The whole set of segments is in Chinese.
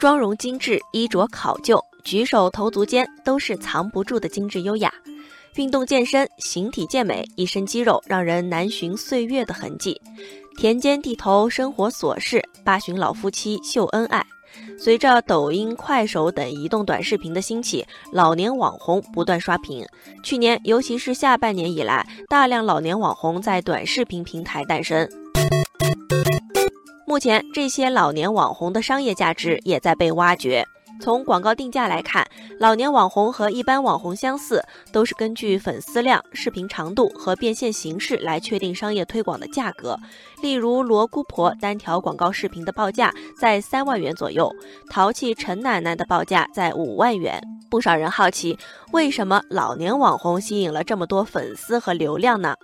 妆容精致，衣着考究，举手投足间都是藏不住的精致优雅。运动健身，形体健美，一身肌肉让人难寻岁月的痕迹。田间地头生活琐事，八旬老夫妻秀恩爱。随着抖音、快手等移动短视频的兴起，老年网红不断刷屏。去年，尤其是下半年以来，大量老年网红在短视频平台诞生。目前，这些老年网红的商业价值也在被挖掘。从广告定价来看，老年网红和一般网红相似，都是根据粉丝量、视频长度和变现形式来确定商业推广的价格。例如，罗姑婆单条广告视频的报价在三万元左右，淘气陈奶奶的报价在五万元。不少人好奇，为什么老年网红吸引了这么多粉丝和流量呢？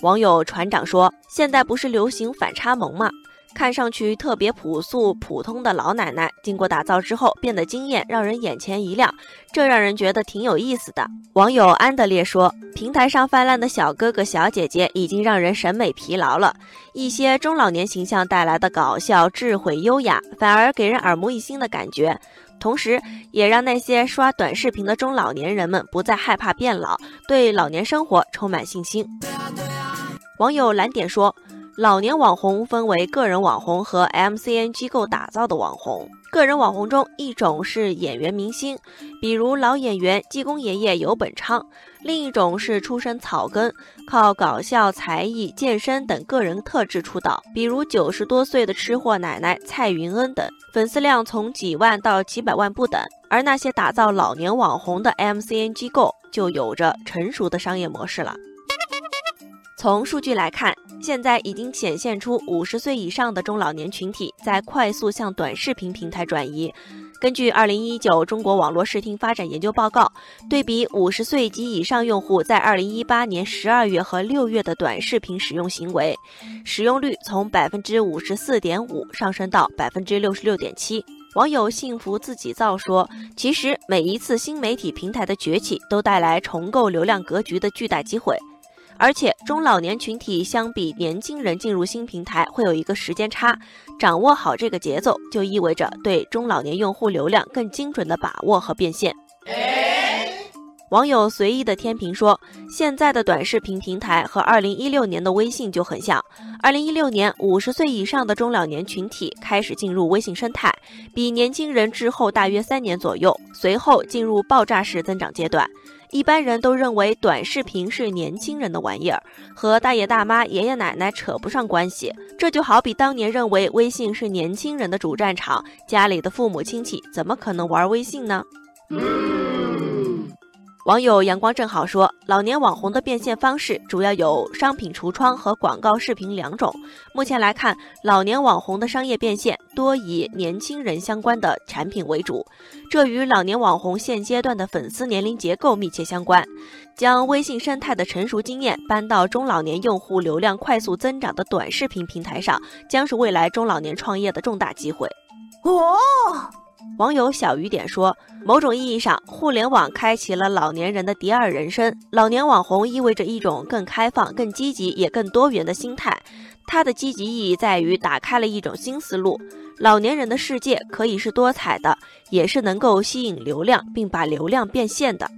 网友船长说：“现在不是流行反差萌吗？”看上去特别朴素普通的老奶奶，经过打造之后变得惊艳，让人眼前一亮，这让人觉得挺有意思的。网友安德烈说：“平台上泛滥的小哥哥小姐姐已经让人审美疲劳了，一些中老年形象带来的搞笑、智慧、优雅，反而给人耳目一新的感觉，同时也让那些刷短视频的中老年人们不再害怕变老，对老年生活充满信心。”网友蓝点说。老年网红分为个人网红和 MCN 机构打造的网红。个人网红中，一种是演员明星，比如老演员济公爷爷游本昌；另一种是出身草根，靠搞笑、才艺、健身等个人特质出道，比如九十多岁的吃货奶奶蔡云恩等，粉丝量从几万到几百万不等。而那些打造老年网红的 MCN 机构，就有着成熟的商业模式了。从数据来看，现在已经显现出五十岁以上的中老年群体在快速向短视频平台转移。根据二零一九中国网络视听发展研究报告，对比五十岁及以上用户在二零一八年十二月和六月的短视频使用行为，使用率从百分之五十四点五上升到百分之六十六点七。网友幸福自己造说：“其实每一次新媒体平台的崛起，都带来重构流量格局的巨大机会。”而且中老年群体相比年轻人进入新平台会有一个时间差，掌握好这个节奏，就意味着对中老年用户流量更精准的把握和变现。网友随意的天平说：“现在的短视频平台和二零一六年的微信就很像。二零一六年，五十岁以上的中老年群体开始进入微信生态，比年轻人滞后大约三年左右，随后进入爆炸式增长阶段。一般人都认为短视频是年轻人的玩意儿，和大爷大妈、爷爷奶奶扯不上关系。这就好比当年认为微信是年轻人的主战场，家里的父母亲戚怎么可能玩微信呢？”网友阳光正好说，老年网红的变现方式主要有商品橱窗和广告视频两种。目前来看，老年网红的商业变现多以年轻人相关的产品为主，这与老年网红现阶段的粉丝年龄结构密切相关。将微信生态的成熟经验搬到中老年用户流量快速增长的短视频平台上，将是未来中老年创业的重大机会。哦。网友小雨点说：“某种意义上，互联网开启了老年人的第二人生。老年网红意味着一种更开放、更积极也更多元的心态。它的积极意义在于打开了一种新思路。老年人的世界可以是多彩的，也是能够吸引流量并把流量变现的。”